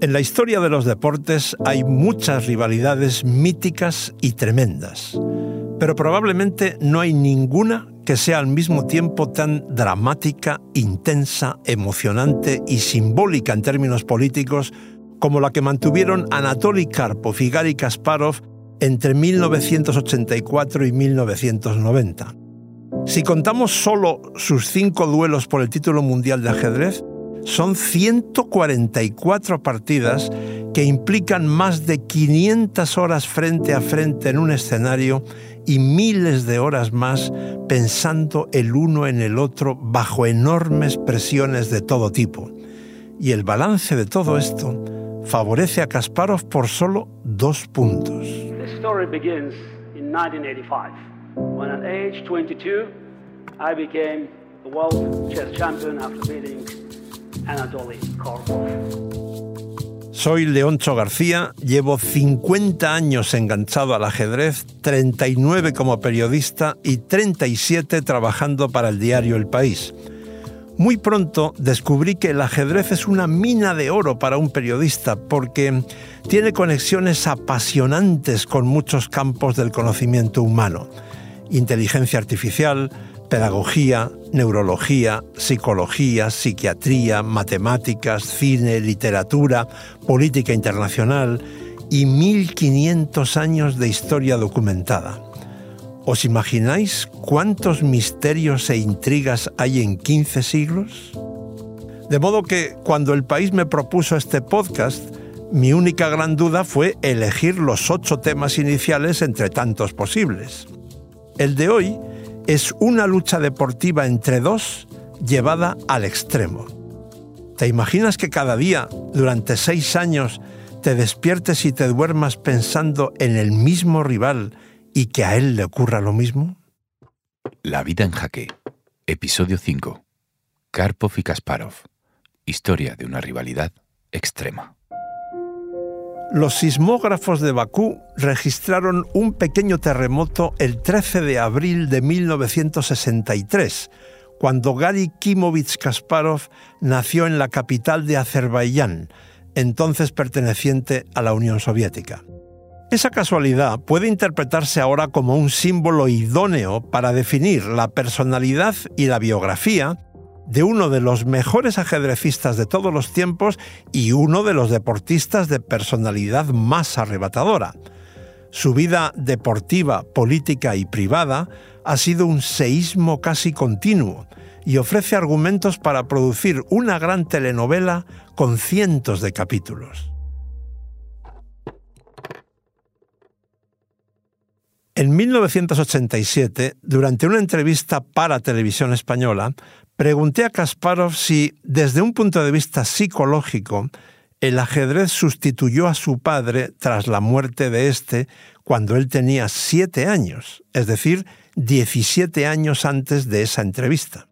En la historia de los deportes hay muchas rivalidades míticas y tremendas, pero probablemente no hay ninguna que sea al mismo tiempo tan dramática, intensa, emocionante y simbólica en términos políticos como la que mantuvieron Anatoly Karpov y Gary Kasparov entre 1984 y 1990. Si contamos solo sus cinco duelos por el título mundial de ajedrez, son 144 partidas que implican más de 500 horas frente a frente en un escenario y miles de horas más pensando el uno en el otro bajo enormes presiones de todo tipo. Y el balance de todo esto favorece a Kasparov por solo dos puntos. The story begins in 1985, when at age 22 I became the world chess champion after beating Anatoly. Soy Leoncho García, llevo 50 años enganchado al ajedrez, 39 como periodista y 37 trabajando para el diario El País. Muy pronto descubrí que el ajedrez es una mina de oro para un periodista porque tiene conexiones apasionantes con muchos campos del conocimiento humano. Inteligencia artificial, pedagogía, neurología, psicología, psiquiatría, matemáticas, cine, literatura, política internacional y 1500 años de historia documentada. ¿Os imagináis cuántos misterios e intrigas hay en 15 siglos? De modo que cuando el país me propuso este podcast, mi única gran duda fue elegir los ocho temas iniciales entre tantos posibles. El de hoy es una lucha deportiva entre dos llevada al extremo. ¿Te imaginas que cada día, durante seis años, te despiertes y te duermas pensando en el mismo rival y que a él le ocurra lo mismo? La vida en jaque. Episodio 5. Karpov y Kasparov. Historia de una rivalidad extrema. Los sismógrafos de Bakú registraron un pequeño terremoto el 13 de abril de 1963, cuando Gary Kimovich Kasparov nació en la capital de Azerbaiyán, entonces perteneciente a la Unión Soviética. Esa casualidad puede interpretarse ahora como un símbolo idóneo para definir la personalidad y la biografía de uno de los mejores ajedrecistas de todos los tiempos y uno de los deportistas de personalidad más arrebatadora. Su vida deportiva, política y privada ha sido un seísmo casi continuo y ofrece argumentos para producir una gran telenovela con cientos de capítulos. En 1987, durante una entrevista para Televisión Española, pregunté a Kasparov si, desde un punto de vista psicológico, el ajedrez sustituyó a su padre tras la muerte de éste cuando él tenía siete años, es decir, 17 años antes de esa entrevista.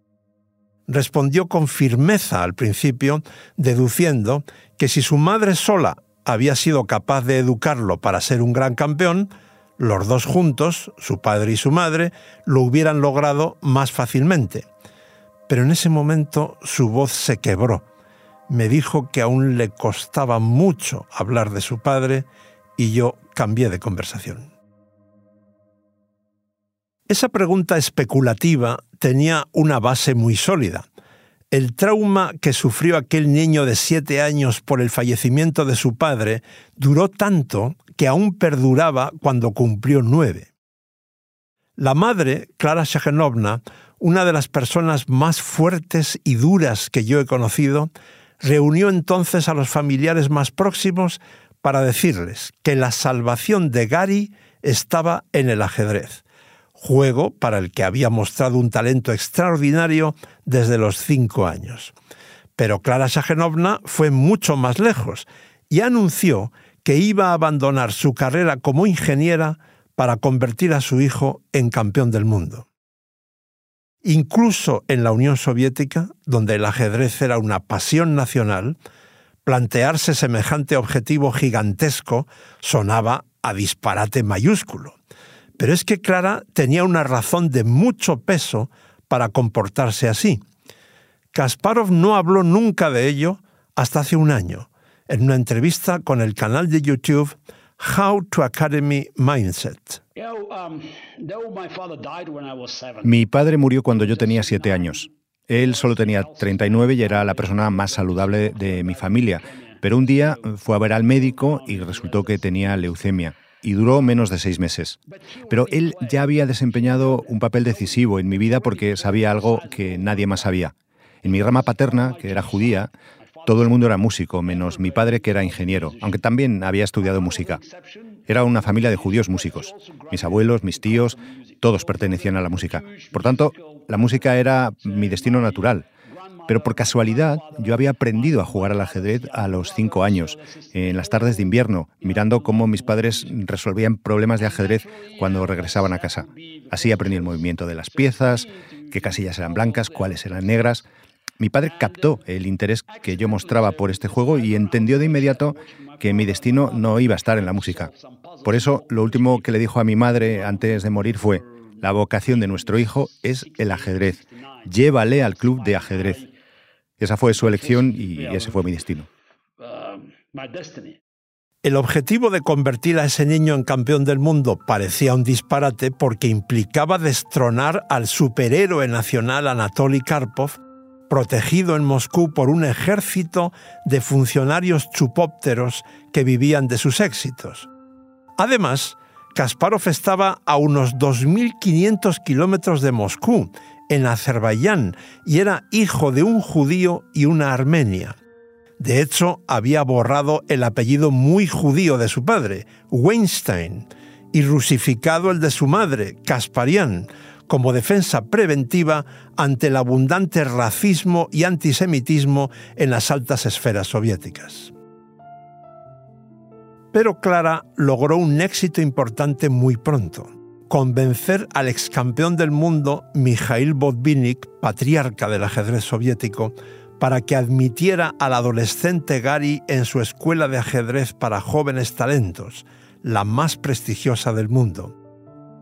Respondió con firmeza al principio, deduciendo que si su madre sola había sido capaz de educarlo para ser un gran campeón, los dos juntos, su padre y su madre, lo hubieran logrado más fácilmente. Pero en ese momento su voz se quebró. Me dijo que aún le costaba mucho hablar de su padre y yo cambié de conversación. Esa pregunta especulativa tenía una base muy sólida. El trauma que sufrió aquel niño de siete años por el fallecimiento de su padre duró tanto que aún perduraba cuando cumplió nueve. La madre, Clara Shagenovna, una de las personas más fuertes y duras que yo he conocido, reunió entonces a los familiares más próximos para decirles que la salvación de Gary estaba en el ajedrez, juego para el que había mostrado un talento extraordinario desde los cinco años. Pero Clara Shagenovna fue mucho más lejos y anunció que iba a abandonar su carrera como ingeniera para convertir a su hijo en campeón del mundo. Incluso en la Unión Soviética, donde el ajedrez era una pasión nacional, plantearse semejante objetivo gigantesco sonaba a disparate mayúsculo. Pero es que Clara tenía una razón de mucho peso para comportarse así. Kasparov no habló nunca de ello hasta hace un año, en una entrevista con el canal de YouTube How to Academy Mindset. Um, Mi padre murió cuando yo tenía siete años. Él solo tenía 39 y era la persona más saludable de mi familia, pero un día fue a ver al médico y resultó que tenía leucemia y duró menos de seis meses. Pero él ya había desempeñado un papel decisivo en mi vida porque sabía algo que nadie más sabía. En mi rama paterna, que era judía, todo el mundo era músico, menos mi padre que era ingeniero, aunque también había estudiado música. Era una familia de judíos músicos. Mis abuelos, mis tíos, todos pertenecían a la música. Por tanto, la música era mi destino natural. Pero por casualidad yo había aprendido a jugar al ajedrez a los cinco años, en las tardes de invierno, mirando cómo mis padres resolvían problemas de ajedrez cuando regresaban a casa. Así aprendí el movimiento de las piezas, qué casillas eran blancas, cuáles eran negras, mi padre captó el interés que yo mostraba por este juego y entendió de inmediato que mi destino no iba a estar en la música. Por eso, lo último que le dijo a mi madre antes de morir fue, la vocación de nuestro hijo es el ajedrez. Llévale al club de ajedrez. Esa fue su elección y ese fue mi destino. El objetivo de convertir a ese niño en campeón del mundo parecía un disparate porque implicaba destronar al superhéroe nacional Anatoly Karpov protegido en Moscú por un ejército de funcionarios chupópteros que vivían de sus éxitos. Además, Kasparov estaba a unos 2.500 kilómetros de Moscú, en Azerbaiyán, y era hijo de un judío y una armenia. De hecho, había borrado el apellido muy judío de su padre, Weinstein, y rusificado el de su madre, Kasparian, como defensa preventiva ante el abundante racismo y antisemitismo en las altas esferas soviéticas. Pero Clara logró un éxito importante muy pronto, convencer al ex campeón del mundo Mikhail Botvinnik, patriarca del ajedrez soviético, para que admitiera al adolescente Gary en su escuela de ajedrez para jóvenes talentos, la más prestigiosa del mundo.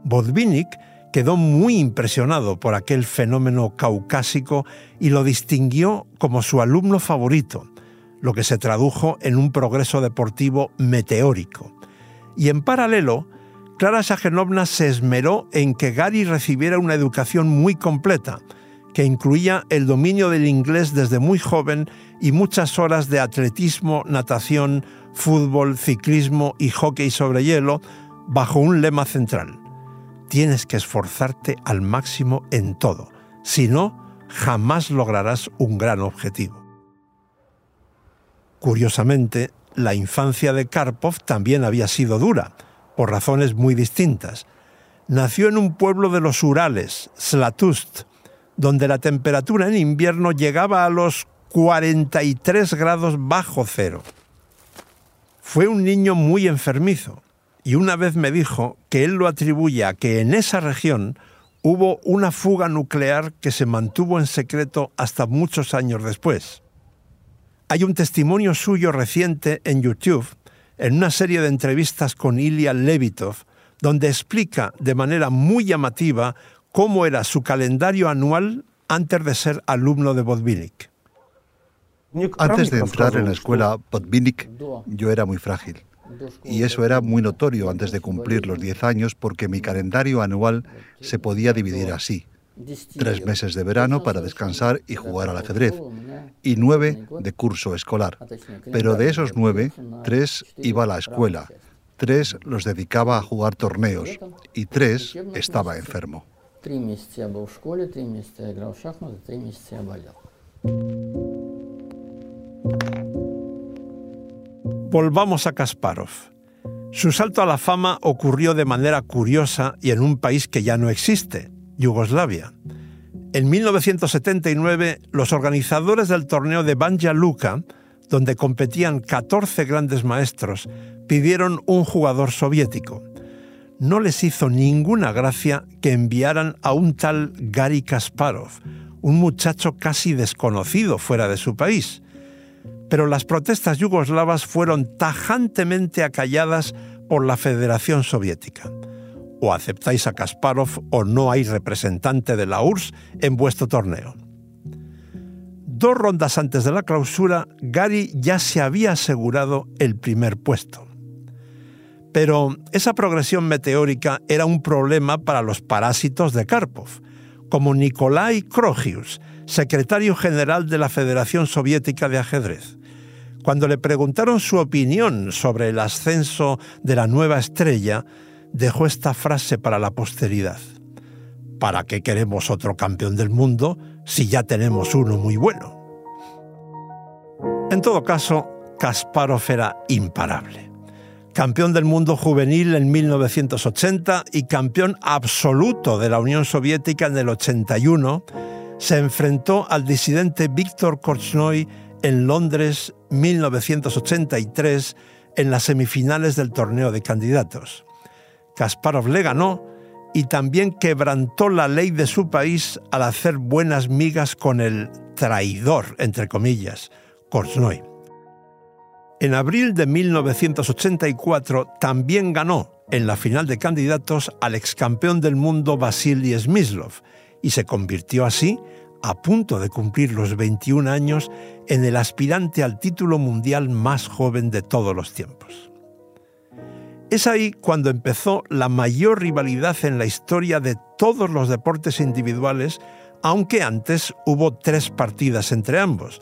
Botvinnik quedó muy impresionado por aquel fenómeno caucásico y lo distinguió como su alumno favorito, lo que se tradujo en un progreso deportivo meteórico. Y en paralelo, Clara Sagenovna se esmeró en que Gary recibiera una educación muy completa, que incluía el dominio del inglés desde muy joven y muchas horas de atletismo, natación, fútbol, ciclismo y hockey sobre hielo, bajo un lema central tienes que esforzarte al máximo en todo. Si no, jamás lograrás un gran objetivo. Curiosamente, la infancia de Karpov también había sido dura, por razones muy distintas. Nació en un pueblo de los Urales, Slatust, donde la temperatura en invierno llegaba a los 43 grados bajo cero. Fue un niño muy enfermizo y una vez me dijo que él lo atribuye a que en esa región hubo una fuga nuclear que se mantuvo en secreto hasta muchos años después. Hay un testimonio suyo reciente en YouTube, en una serie de entrevistas con Ilya Levitov, donde explica de manera muy llamativa cómo era su calendario anual antes de ser alumno de Botvinnik. Antes de entrar en la escuela Botvinnik, yo era muy frágil. Y eso era muy notorio antes de cumplir los 10 años porque mi calendario anual se podía dividir así. Tres meses de verano para descansar y jugar al ajedrez, y nueve de curso escolar. Pero de esos nueve, tres iba a la escuela, tres los dedicaba a jugar torneos, y tres estaba enfermo. Volvamos a Kasparov. Su salto a la fama ocurrió de manera curiosa y en un país que ya no existe, Yugoslavia. En 1979, los organizadores del torneo de Banja Luka, donde competían 14 grandes maestros, pidieron un jugador soviético. No les hizo ninguna gracia que enviaran a un tal Gary Kasparov, un muchacho casi desconocido fuera de su país pero las protestas yugoslavas fueron tajantemente acalladas por la Federación Soviética. O aceptáis a Kasparov o no hay representante de la URSS en vuestro torneo. dos rondas antes de la clausura, Gary ya se había asegurado el primer puesto. Pero esa progresión meteórica era un problema para los parásitos de Karpov, como Nikolai Krogius, secretario general de la Federación Soviética de Ajedrez. Cuando le preguntaron su opinión sobre el ascenso de la nueva estrella, dejó esta frase para la posteridad. ¿Para qué queremos otro campeón del mundo si ya tenemos uno muy bueno? En todo caso, Kasparov era imparable. Campeón del mundo juvenil en 1980 y campeón absoluto de la Unión Soviética en el 81, se enfrentó al disidente Víctor Korchnoi en Londres 1983 en las semifinales del torneo de candidatos. Kasparov le ganó y también quebrantó la ley de su país al hacer buenas migas con el traidor, entre comillas, Korchnoi. En abril de 1984 también ganó en la final de candidatos al ex campeón del mundo Vasily Smyslov y se convirtió así a punto de cumplir los 21 años en el aspirante al título mundial más joven de todos los tiempos. Es ahí cuando empezó la mayor rivalidad en la historia de todos los deportes individuales, aunque antes hubo tres partidas entre ambos,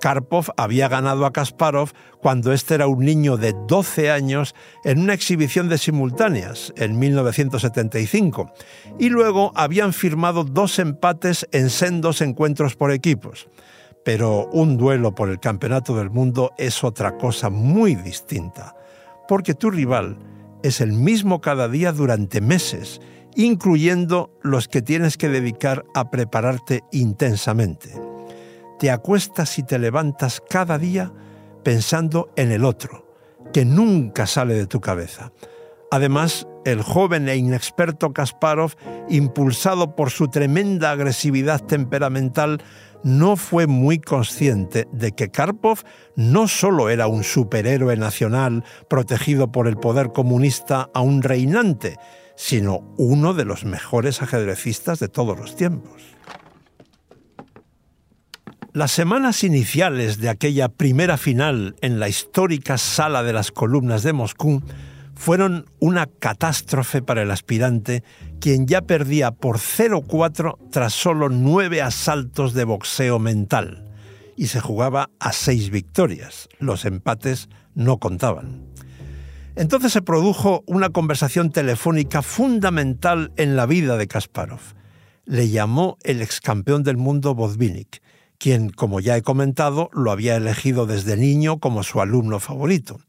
Karpov había ganado a Kasparov cuando este era un niño de 12 años en una exhibición de simultáneas en 1975 y luego habían firmado dos empates en sendos encuentros por equipos. Pero un duelo por el Campeonato del Mundo es otra cosa muy distinta, porque tu rival es el mismo cada día durante meses, incluyendo los que tienes que dedicar a prepararte intensamente te acuestas y te levantas cada día pensando en el otro, que nunca sale de tu cabeza. Además, el joven e inexperto Kasparov, impulsado por su tremenda agresividad temperamental, no fue muy consciente de que Karpov no solo era un superhéroe nacional protegido por el poder comunista a un reinante, sino uno de los mejores ajedrecistas de todos los tiempos. Las semanas iniciales de aquella primera final en la histórica Sala de las Columnas de Moscú fueron una catástrofe para el aspirante, quien ya perdía por 0-4 tras solo nueve asaltos de boxeo mental, y se jugaba a seis victorias. Los empates no contaban. Entonces se produjo una conversación telefónica fundamental en la vida de Kasparov. Le llamó el ex campeón del mundo Bozvinik quien, como ya he comentado, lo había elegido desde niño como su alumno favorito.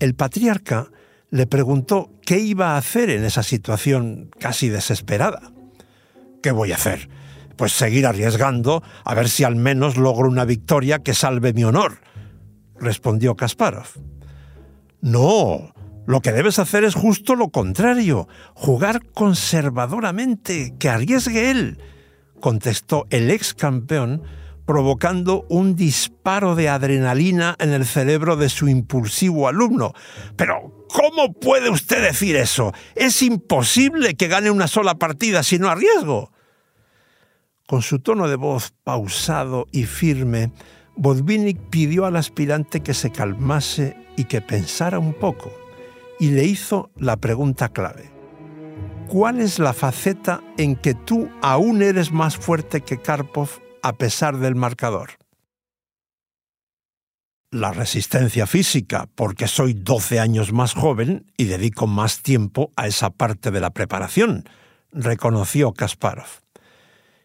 El patriarca le preguntó qué iba a hacer en esa situación casi desesperada. ¿Qué voy a hacer? Pues seguir arriesgando a ver si al menos logro una victoria que salve mi honor, respondió Kasparov. No, lo que debes hacer es justo lo contrario, jugar conservadoramente, que arriesgue él, contestó el ex campeón provocando un disparo de adrenalina en el cerebro de su impulsivo alumno. Pero, ¿cómo puede usted decir eso? Es imposible que gane una sola partida si no arriesgo. Con su tono de voz pausado y firme, Bodvinik pidió al aspirante que se calmase y que pensara un poco, y le hizo la pregunta clave. ¿Cuál es la faceta en que tú aún eres más fuerte que Karpov a pesar del marcador. La resistencia física, porque soy 12 años más joven y dedico más tiempo a esa parte de la preparación, reconoció Kasparov.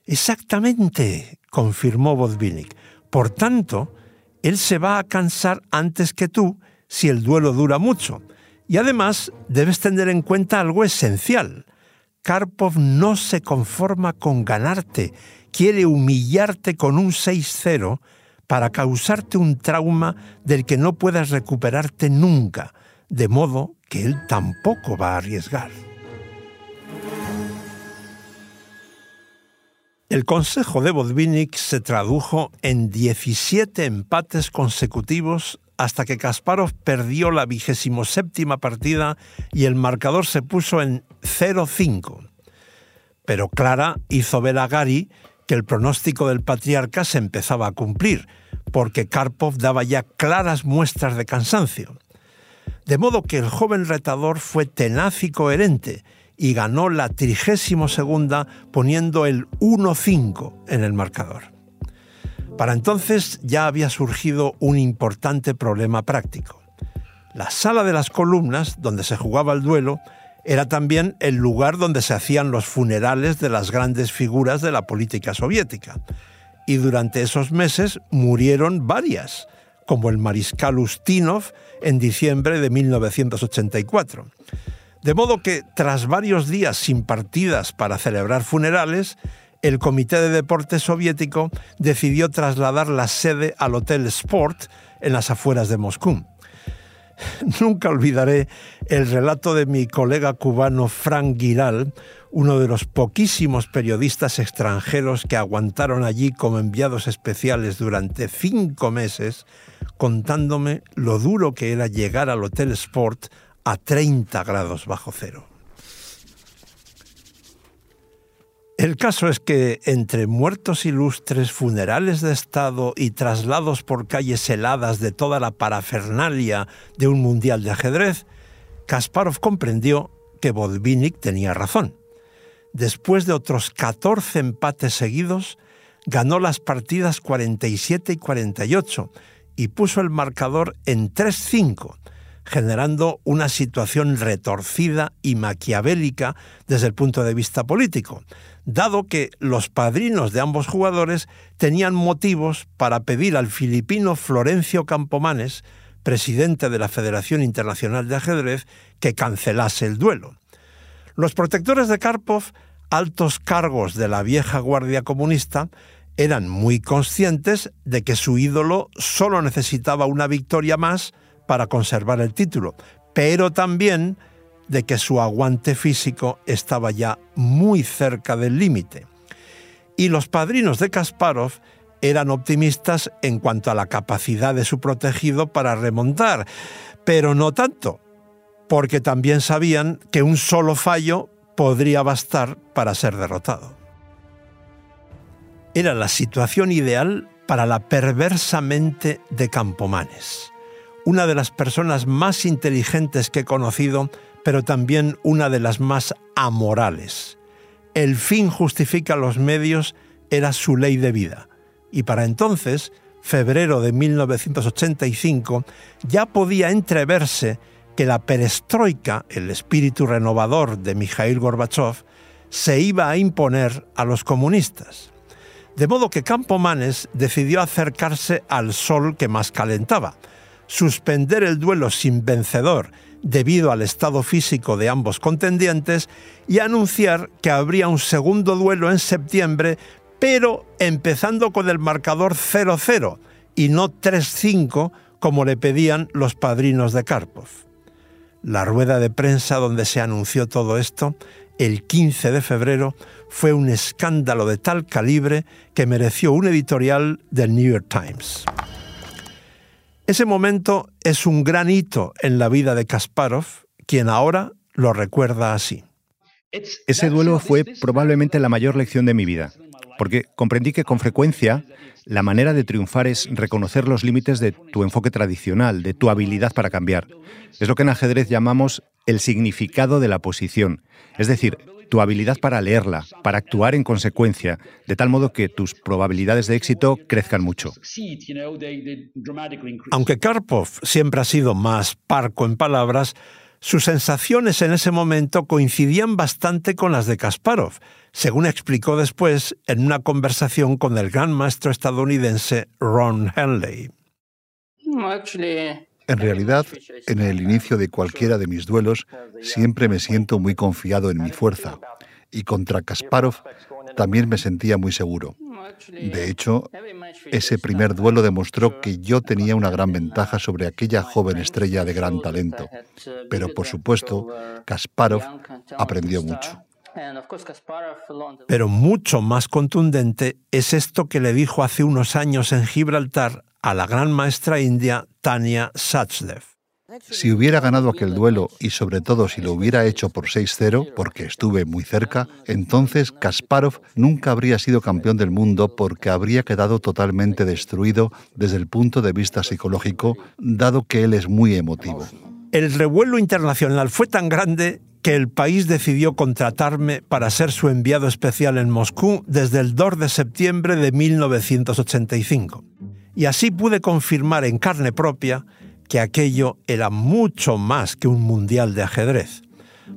Exactamente, confirmó Vodvinik. Por tanto, él se va a cansar antes que tú si el duelo dura mucho. Y además debes tener en cuenta algo esencial. Karpov no se conforma con ganarte quiere humillarte con un 6-0 para causarte un trauma del que no puedas recuperarte nunca, de modo que él tampoco va a arriesgar. El consejo de Bodvinik se tradujo en 17 empates consecutivos hasta que Kasparov perdió la vigésimo séptima partida y el marcador se puso en 0-5. Pero Clara hizo ver a Gary que el pronóstico del patriarca se empezaba a cumplir, porque Karpov daba ya claras muestras de cansancio. De modo que el joven retador fue tenaz y coherente y ganó la trigésimo segunda poniendo el 1-5 en el marcador. Para entonces ya había surgido un importante problema práctico. La sala de las columnas, donde se jugaba el duelo, era también el lugar donde se hacían los funerales de las grandes figuras de la política soviética. Y durante esos meses murieron varias, como el mariscal Ustinov en diciembre de 1984. De modo que, tras varios días sin partidas para celebrar funerales, el Comité de Deportes Soviético decidió trasladar la sede al Hotel Sport en las afueras de Moscú. Nunca olvidaré el relato de mi colega cubano Frank Giral, uno de los poquísimos periodistas extranjeros que aguantaron allí como enviados especiales durante cinco meses, contándome lo duro que era llegar al Hotel Sport a 30 grados bajo cero. El caso es que entre muertos ilustres, funerales de Estado y traslados por calles heladas de toda la parafernalia de un mundial de ajedrez, Kasparov comprendió que Botvinnik tenía razón. Después de otros 14 empates seguidos, ganó las partidas 47 y 48 y puso el marcador en 3-5, generando una situación retorcida y maquiavélica desde el punto de vista político, dado que los padrinos de ambos jugadores tenían motivos para pedir al filipino Florencio Campomanes, presidente de la Federación Internacional de Ajedrez, que cancelase el duelo. Los protectores de Karpov, altos cargos de la vieja guardia comunista, eran muy conscientes de que su ídolo solo necesitaba una victoria más para conservar el título, pero también de que su aguante físico estaba ya muy cerca del límite. Y los padrinos de Kasparov eran optimistas en cuanto a la capacidad de su protegido para remontar, pero no tanto, porque también sabían que un solo fallo podría bastar para ser derrotado. Era la situación ideal para la perversa mente de Campomanes, una de las personas más inteligentes que he conocido pero también una de las más amorales. El fin justifica los medios era su ley de vida. Y para entonces, febrero de 1985, ya podía entreverse que la perestroika, el espíritu renovador de Mikhail Gorbachev, se iba a imponer a los comunistas. De modo que Campomanes decidió acercarse al sol que más calentaba, suspender el duelo sin vencedor debido al estado físico de ambos contendientes y anunciar que habría un segundo duelo en septiembre, pero empezando con el marcador 0-0 y no 3-5 como le pedían los padrinos de Karpov. La rueda de prensa donde se anunció todo esto, el 15 de febrero, fue un escándalo de tal calibre que mereció un editorial del New York Times. Ese momento es un gran hito en la vida de Kasparov, quien ahora lo recuerda así. Ese duelo fue probablemente la mayor lección de mi vida, porque comprendí que con frecuencia la manera de triunfar es reconocer los límites de tu enfoque tradicional, de tu habilidad para cambiar. Es lo que en ajedrez llamamos el significado de la posición, es decir, tu habilidad para leerla, para actuar en consecuencia, de tal modo que tus probabilidades de éxito crezcan mucho. Aunque Karpov siempre ha sido más parco en palabras, sus sensaciones en ese momento coincidían bastante con las de Kasparov, según explicó después en una conversación con el gran maestro estadounidense Ron Henley. En realidad, en el inicio de cualquiera de mis duelos, siempre me siento muy confiado en mi fuerza. Y contra Kasparov también me sentía muy seguro. De hecho, ese primer duelo demostró que yo tenía una gran ventaja sobre aquella joven estrella de gran talento. Pero, por supuesto, Kasparov aprendió mucho. Pero mucho más contundente es esto que le dijo hace unos años en Gibraltar a la gran maestra india Tania Sachdev. Si hubiera ganado aquel duelo y sobre todo si lo hubiera hecho por 6-0, porque estuve muy cerca, entonces Kasparov nunca habría sido campeón del mundo porque habría quedado totalmente destruido desde el punto de vista psicológico, dado que él es muy emotivo. El revuelo internacional fue tan grande que el país decidió contratarme para ser su enviado especial en Moscú desde el 2 de septiembre de 1985. Y así pude confirmar en carne propia que aquello era mucho más que un mundial de ajedrez.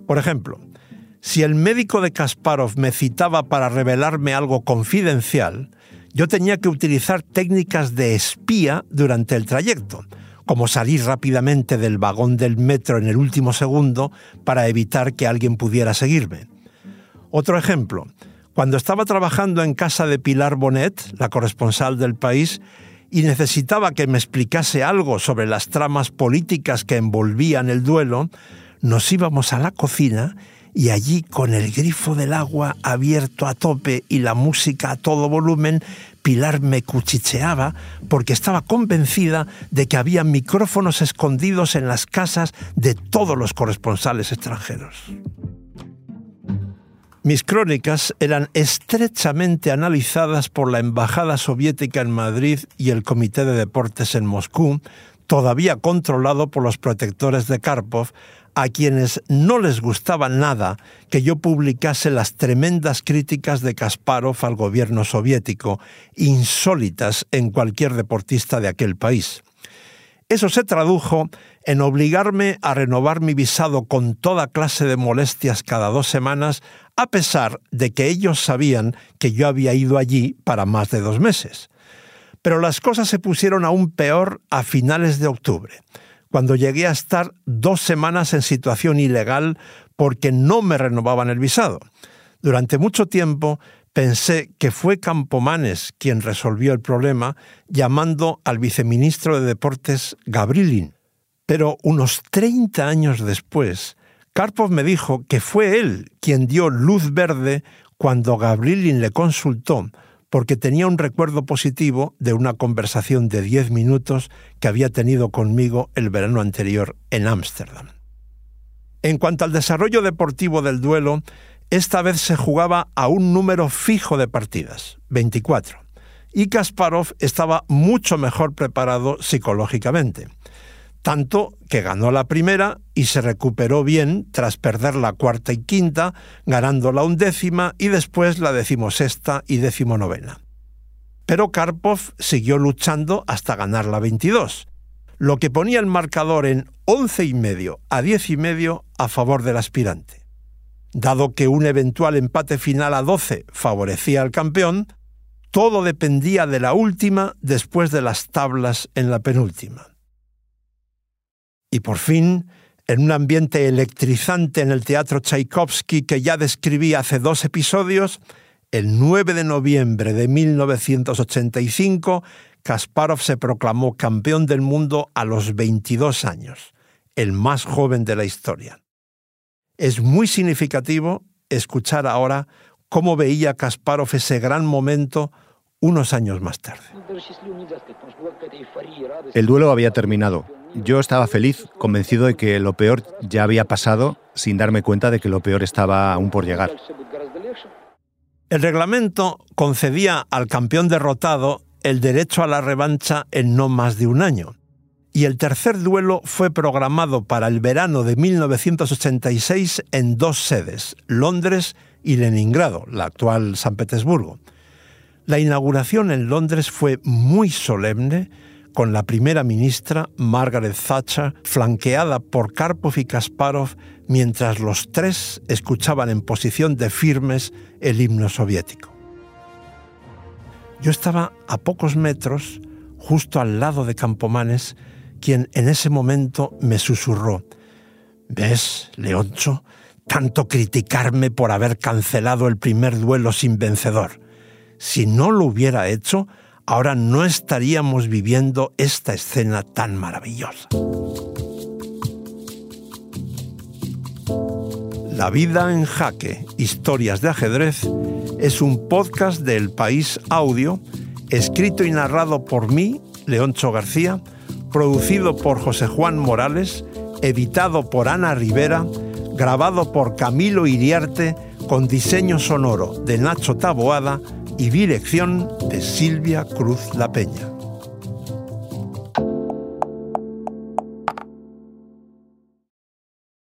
Por ejemplo, si el médico de Kasparov me citaba para revelarme algo confidencial, yo tenía que utilizar técnicas de espía durante el trayecto, como salir rápidamente del vagón del metro en el último segundo para evitar que alguien pudiera seguirme. Otro ejemplo, cuando estaba trabajando en casa de Pilar Bonet, la corresponsal del país, y necesitaba que me explicase algo sobre las tramas políticas que envolvían el duelo, nos íbamos a la cocina y allí con el grifo del agua abierto a tope y la música a todo volumen, Pilar me cuchicheaba porque estaba convencida de que había micrófonos escondidos en las casas de todos los corresponsales extranjeros. Mis crónicas eran estrechamente analizadas por la Embajada Soviética en Madrid y el Comité de Deportes en Moscú, todavía controlado por los protectores de Karpov, a quienes no les gustaba nada que yo publicase las tremendas críticas de Kasparov al gobierno soviético, insólitas en cualquier deportista de aquel país. Eso se tradujo en obligarme a renovar mi visado con toda clase de molestias cada dos semanas, a pesar de que ellos sabían que yo había ido allí para más de dos meses. Pero las cosas se pusieron aún peor a finales de octubre cuando llegué a estar dos semanas en situación ilegal porque no me renovaban el visado. Durante mucho tiempo pensé que fue Campomanes quien resolvió el problema llamando al viceministro de Deportes Gabrilin. Pero unos 30 años después, Karpov me dijo que fue él quien dio luz verde cuando Gabrilin le consultó porque tenía un recuerdo positivo de una conversación de diez minutos que había tenido conmigo el verano anterior en Ámsterdam. En cuanto al desarrollo deportivo del duelo, esta vez se jugaba a un número fijo de partidas, 24, y Kasparov estaba mucho mejor preparado psicológicamente tanto que ganó la primera y se recuperó bien tras perder la cuarta y quinta, ganando la undécima y después la decimosexta y decimonovena. Pero Karpov siguió luchando hasta ganar la 22, lo que ponía el marcador en once y medio a diez y medio a favor del aspirante. Dado que un eventual empate final a 12 favorecía al campeón, todo dependía de la última después de las tablas en la penúltima. Y por fin, en un ambiente electrizante en el Teatro Tchaikovsky que ya describí hace dos episodios, el 9 de noviembre de 1985, Kasparov se proclamó campeón del mundo a los 22 años, el más joven de la historia. Es muy significativo escuchar ahora cómo veía Kasparov ese gran momento unos años más tarde. El duelo había terminado yo estaba feliz, convencido de que lo peor ya había pasado, sin darme cuenta de que lo peor estaba aún por llegar. El reglamento concedía al campeón derrotado el derecho a la revancha en no más de un año. Y el tercer duelo fue programado para el verano de 1986 en dos sedes, Londres y Leningrado, la actual San Petersburgo. La inauguración en Londres fue muy solemne, con la primera ministra Margaret Thatcher flanqueada por Karpov y Kasparov mientras los tres escuchaban en posición de firmes el himno soviético. Yo estaba a pocos metros, justo al lado de Campomanes, quien en ese momento me susurró, ¿ves, Leoncho? Tanto criticarme por haber cancelado el primer duelo sin vencedor. Si no lo hubiera hecho, ahora no estaríamos viviendo esta escena tan maravillosa. La vida en jaque, historias de ajedrez, es un podcast del País Audio, escrito y narrado por mí, Leoncho García, producido por José Juan Morales, editado por Ana Rivera, grabado por Camilo Iriarte, con diseño sonoro de Nacho Taboada y dirección de Silvia Cruz La Peña.